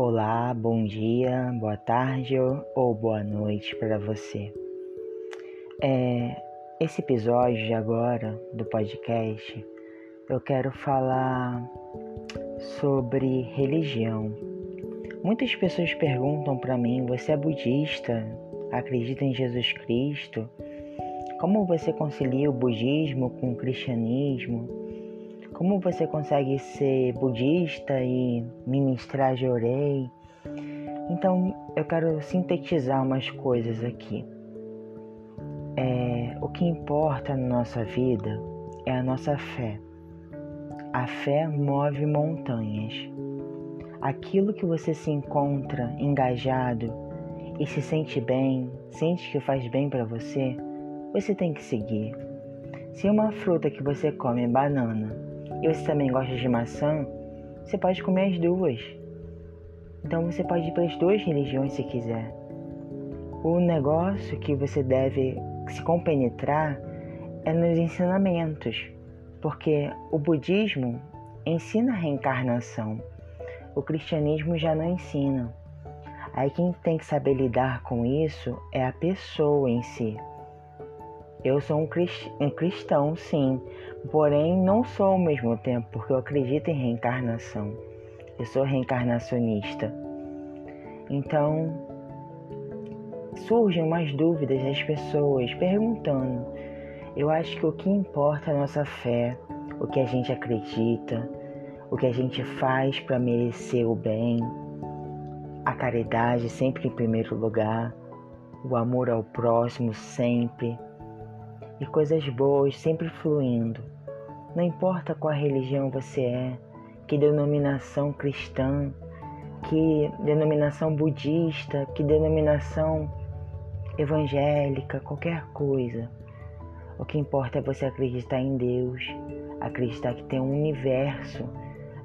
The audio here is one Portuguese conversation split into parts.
Olá, bom dia, boa tarde ou boa noite para você. É, esse episódio de agora do podcast eu quero falar sobre religião. Muitas pessoas perguntam para mim: você é budista? Acredita em Jesus Cristo? Como você concilia o budismo com o cristianismo? Como você consegue ser budista e ministrar Jorei? Então eu quero sintetizar umas coisas aqui. É, o que importa na nossa vida é a nossa fé. A fé move montanhas. Aquilo que você se encontra engajado e se sente bem, sente que faz bem para você, você tem que seguir. Se uma fruta que você come é banana e você também gosta de maçã, você pode comer as duas. Então você pode ir para as duas religiões se quiser. O negócio que você deve se compenetrar é nos ensinamentos, porque o budismo ensina a reencarnação, o cristianismo já não ensina. Aí quem tem que saber lidar com isso é a pessoa em si. Eu sou um, cristão, sim, porém não sou ao mesmo tempo, porque eu acredito em reencarnação. Eu sou reencarnacionista. Então, surgem umas dúvidas das pessoas perguntando. Eu acho que o que importa é a nossa fé, o que a gente acredita, o que a gente faz para merecer o bem, a caridade sempre em primeiro lugar, o amor ao próximo sempre e coisas boas sempre fluindo. Não importa qual religião você é, que denominação cristã, que denominação budista, que denominação evangélica, qualquer coisa. O que importa é você acreditar em Deus, acreditar que tem um universo,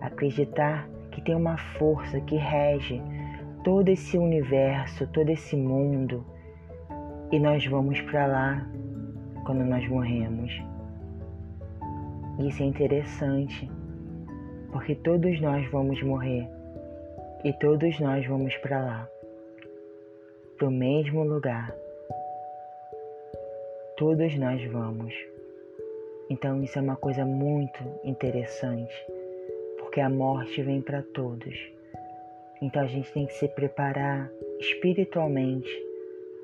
acreditar que tem uma força que rege todo esse universo, todo esse mundo. E nós vamos para lá quando nós morremos. Isso é interessante, porque todos nós vamos morrer e todos nós vamos para lá, para o mesmo lugar. Todos nós vamos. Então isso é uma coisa muito interessante, porque a morte vem para todos. Então a gente tem que se preparar espiritualmente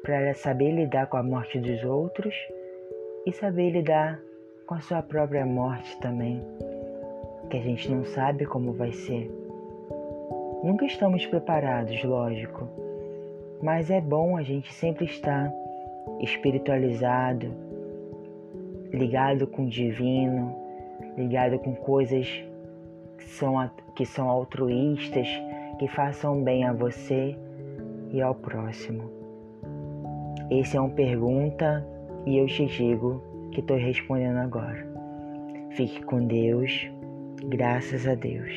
para saber lidar com a morte dos outros e saber lidar com a sua própria morte também, que a gente não sabe como vai ser. Nunca estamos preparados, lógico, mas é bom a gente sempre estar espiritualizado, ligado com o divino, ligado com coisas que são, que são altruístas, que façam bem a você e ao próximo. Esse é uma pergunta e eu te digo que estou respondendo agora. Fique com Deus, graças a Deus.